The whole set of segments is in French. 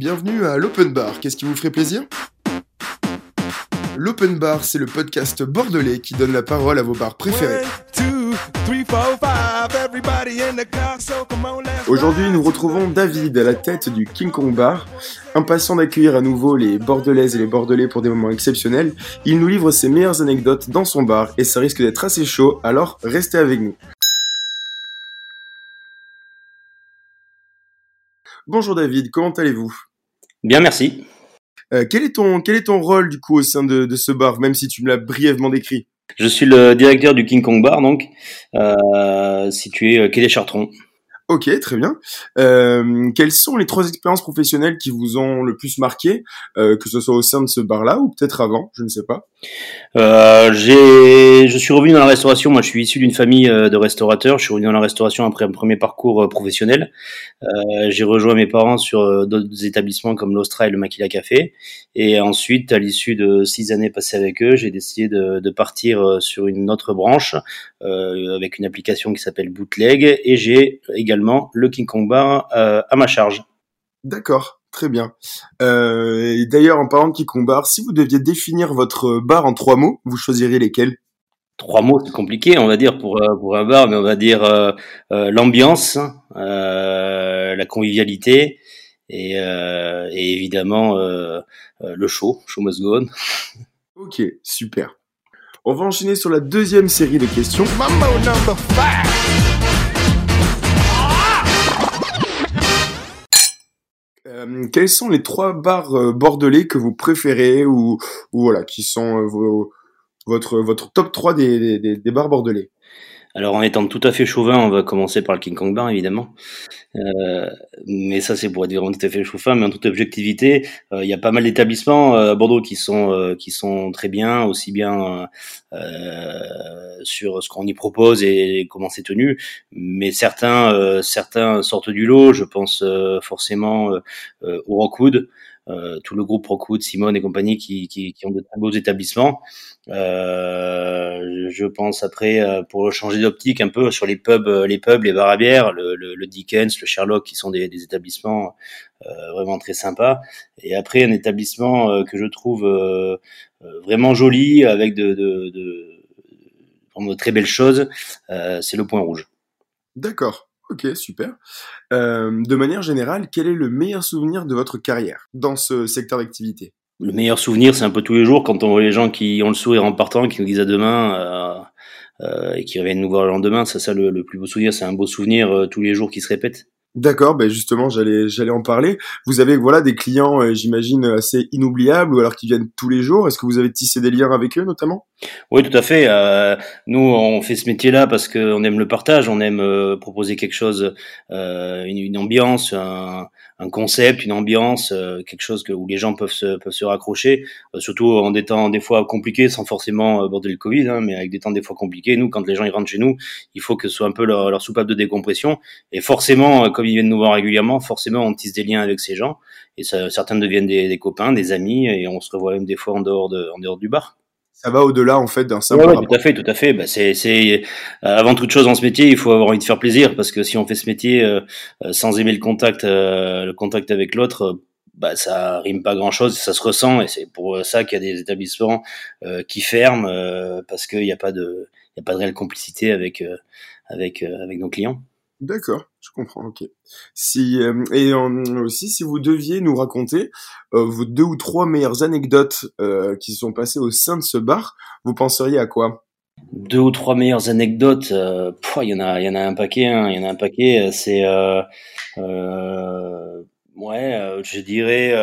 Bienvenue à l'Open Bar. Qu'est-ce qui vous ferait plaisir? L'Open Bar, c'est le podcast bordelais qui donne la parole à vos bars préférés. Aujourd'hui, nous retrouvons David à la tête du King Kong Bar. Impatient d'accueillir à nouveau les Bordelaises et les Bordelais pour des moments exceptionnels, il nous livre ses meilleures anecdotes dans son bar et ça risque d'être assez chaud, alors restez avec nous. Bonjour David, comment allez-vous? Bien, merci. Euh, quel, est ton, quel est ton rôle du coup au sein de, de ce bar, même si tu me l'as brièvement décrit? Je suis le directeur du King Kong Bar, donc euh, situé euh, quai des Chartrons. Ok, très bien. Euh, quelles sont les trois expériences professionnelles qui vous ont le plus marqué, euh, que ce soit au sein de ce bar-là ou peut-être avant, je ne sais pas? Euh, je suis revenu dans la restauration. Moi, je suis issu d'une famille de restaurateurs. Je suis revenu dans la restauration après un premier parcours professionnel. J'ai rejoint mes parents sur d'autres établissements comme l'Austra et le Maquila Café. Et ensuite, à l'issue de six années passées avec eux, j'ai décidé de, de, partir sur une autre branche avec une application qui s'appelle Bootleg. Et j'ai également le King Kong Bar à ma charge. D'accord. Très bien. Euh, D'ailleurs, en parlant de Bar, si vous deviez définir votre bar en trois mots, vous choisiriez lesquels? Trois mots, c'est compliqué, on va dire pour pour un bar, mais on va dire euh, euh, l'ambiance, euh, la convivialité et, et évidemment le show, show must go on. Ok, super. On va enchaîner sur la deuxième série de questions. Mambo number five. Euh, quels sont les trois bars euh, bordelais que vous préférez ou, ou voilà, qui sont euh, vos, votre, votre top 3 des, des, des bars bordelais alors en étant tout à fait chauvin, on va commencer par le King Kong Bar évidemment. Euh, mais ça c'est pour être vraiment tout à fait chauvin, mais en toute objectivité, euh, il y a pas mal d'établissements euh, à Bordeaux qui sont qui sont très bien, aussi bien sur ce qu'on y propose et comment c'est tenu. Mais certains certains sortent du lot. Je pense forcément au Rockwood. Euh, tout le groupe Rockwood, Simone et compagnie qui, qui, qui ont de très beaux établissements. Euh, je pense après euh, pour changer d'optique un peu sur les pubs, les pubs, les bars à bière, le, le, le Dickens, le Sherlock, qui sont des, des établissements vraiment très sympas. Et après un établissement que je trouve vraiment joli avec de, de, de, de très belles choses, c'est le Point Rouge. D'accord. Ok, super. Euh, de manière générale, quel est le meilleur souvenir de votre carrière dans ce secteur d'activité? Le meilleur souvenir, c'est un peu tous les jours quand on voit les gens qui ont le sourire en partant, qui nous disent à demain euh, euh, et qui reviennent nous voir le lendemain. Ça, ça le, plus beau souvenir, c'est un beau souvenir tous les jours qui se répètent. D'accord, ben justement, j'allais j'allais en parler. Vous avez voilà des clients, euh, j'imagine assez inoubliables ou alors qui viennent tous les jours. Est-ce que vous avez tissé des liens avec eux notamment? Oui, tout à fait. Euh, nous, on fait ce métier-là parce qu'on aime le partage, on aime euh, proposer quelque chose, euh, une, une, ambiance, un, un, concept, une ambiance, euh, quelque chose que, où les gens peuvent se peuvent se raccrocher, surtout en des temps des fois compliqués, sans forcément aborder le Covid, hein, mais avec des temps des fois compliqués. Nous, quand les gens ils rentrent chez nous, il faut que ce soit un peu leur, leur soupape de décompression et forcément comme ils viennent nous voir régulièrement, forcément, on tisse des liens avec ces gens. Et ça, certains deviennent des, des, copains, des amis, et on se revoit même des fois en dehors, de, en dehors du bar. Ça va au-delà, en fait, d'un simple. Ouais, tout à fait, tout à fait. Bah, c'est, c'est, euh, avant toute chose, dans ce métier, il faut avoir envie de faire plaisir, parce que si on fait ce métier euh, euh sans aimer le contact, euh, le contact avec l'autre, bah, ça rime pas grand chose, ça se ressent, et c'est pour ça qu'il y a des établissements qui ferment, parce qu'il n'y a pas de, il y a pas de réelle complicité avec, avec, avec nos clients. D'accord, je comprends. Ok. Si euh, et euh, aussi, si vous deviez nous raconter euh, vos deux ou trois meilleures anecdotes euh, qui se sont passées au sein de ce bar, vous penseriez à quoi? Deux ou trois meilleures anecdotes. il y en a, il y en a un paquet. Hein, il y en a un paquet. C'est ouais, je dirais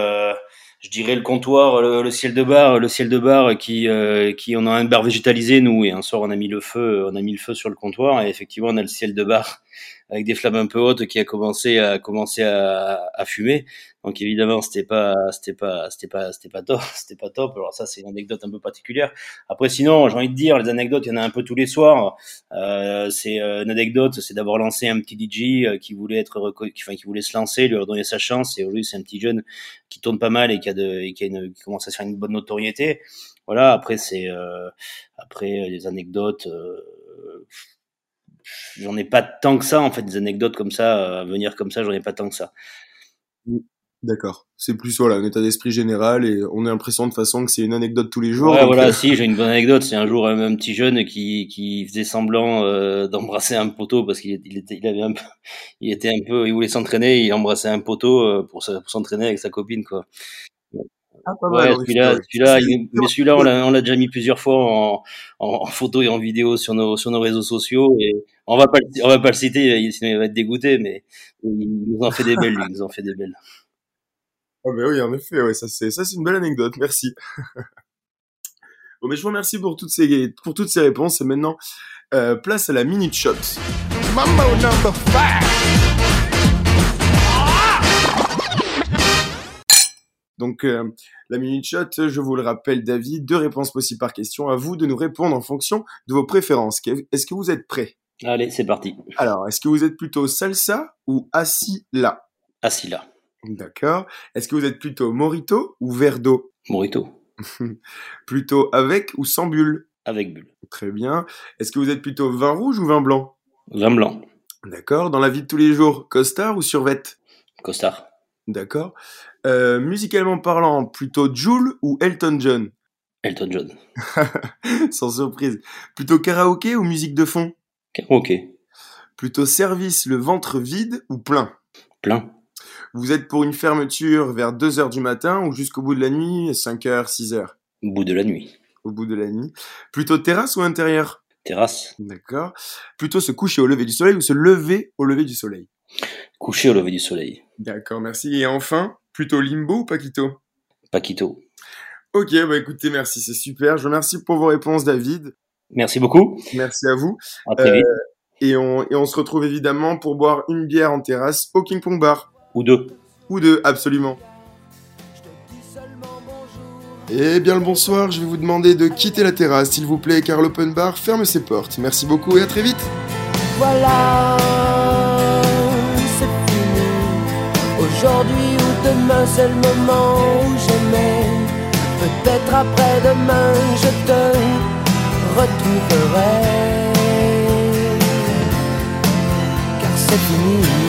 je dirais le comptoir, le, le, ciel de bar, le ciel de bar qui, euh, qui on a un bar végétalisé nous et un soir on a mis le feu, on a mis le feu sur le comptoir et effectivement on a le ciel de bar avec des flammes un peu hautes qui a commencé à commencer à, à fumer. Donc évidemment, c'était pas c'était pas c'était pas c'était pas top, c'était pas top. Alors ça c'est une anecdote un peu particulière. Après sinon, j'ai envie de dire les anecdotes, il y en a un peu tous les soirs. Euh, c'est euh, une anecdote, c'est d'avoir lancé un petit DJ euh, qui voulait être qui, enfin qui voulait se lancer, lui donner sa chance et aujourd'hui c'est un petit jeune qui tourne pas mal et qui a de et qui, a une, qui commence à se faire une bonne notoriété. Voilà, après c'est euh, après les anecdotes euh, j'en ai pas tant que ça en fait des anecdotes comme ça à venir comme ça j'en ai pas tant que ça D'accord. C'est plus voilà un état d'esprit général et on a l'impression de toute façon que c'est une anecdote tous les jours. Ouais, donc, voilà, euh, si, j'ai une bonne anecdote. C'est un jour un, un petit jeune qui, qui faisait semblant euh, d'embrasser un poteau parce qu'il il était, il avait un peu, il était un peu, il voulait s'entraîner, il embrassait un poteau euh, pour, se- pour s'entraîner avec sa copine, quoi. ah, pas mal, Ouais, celui-là, celui-là, mais on l'a, on l'a déjà mis plusieurs fois en, en, en photo et en vidéo sur nos, sur nos réseaux sociaux et on va pas, va pas le citer, sinon il va être dégoûté, mais il nous en fait des belles, il nous en fait des belles. Ah bah oui, en effet, ouais, ça c'est ça c'est une belle anecdote, merci. bon, mais je vous remercie pour toutes ces pour toutes ces réponses et maintenant euh, place à la minute shot. Mambo number. Donc euh, la minute shot, je vous le rappelle, David, deux réponses possibles par question. À vous de nous répondre en fonction de vos préférences. Est-ce que vous êtes prêts? Allez, c'est parti. Alors, est-ce que vous êtes plutôt salsa ou assis là Assis là. D'accord. Est-ce que vous êtes plutôt morito ou verre d'eau Morito. Plutôt avec ou sans bulle? Avec bulle. Très bien. Est-ce que vous êtes plutôt vin rouge ou vin blanc? Vin blanc. D'accord. Dans la vie de tous les jours, costard ou survette? Costard. D'accord. Euh, musicalement parlant, plutôt Joule ou Elton John? Elton John. Sans surprise. Plutôt karaoké ou musique de fond? Ok. Plutôt service le ventre vide ou plein? Plein. Vous êtes pour une fermeture vers 2h du matin ou jusqu'au bout de la nuit, 5h, 6h Au bout de la nuit. Au bout de la nuit. Plutôt terrasse ou intérieur? Terrasse. D'accord. Plutôt se coucher au lever du soleil ou se lever au lever du soleil? Coucher au lever du soleil. D'accord, merci. Et enfin, plutôt limbo ou paquito? Paquito. Ok, bah écoutez, merci, c'est super. Je vous remercie pour vos réponses, David. Merci beaucoup. Merci à vous. À très Euh, vite. Et on, et on se retrouve évidemment pour boire une bière en terrasse au King Pong Bar. Ou deux. Ou deux, absolument. Eh bien le bonsoir, je vais vous demander de quitter la terrasse, s'il vous plaît, car l'open bar ferme ses portes. Merci beaucoup et à très vite. Voilà, c'est fini. Aujourd'hui ou demain, c'est le moment où j'aimais. Peut-être après-demain, je te retrouverai. Car c'est fini.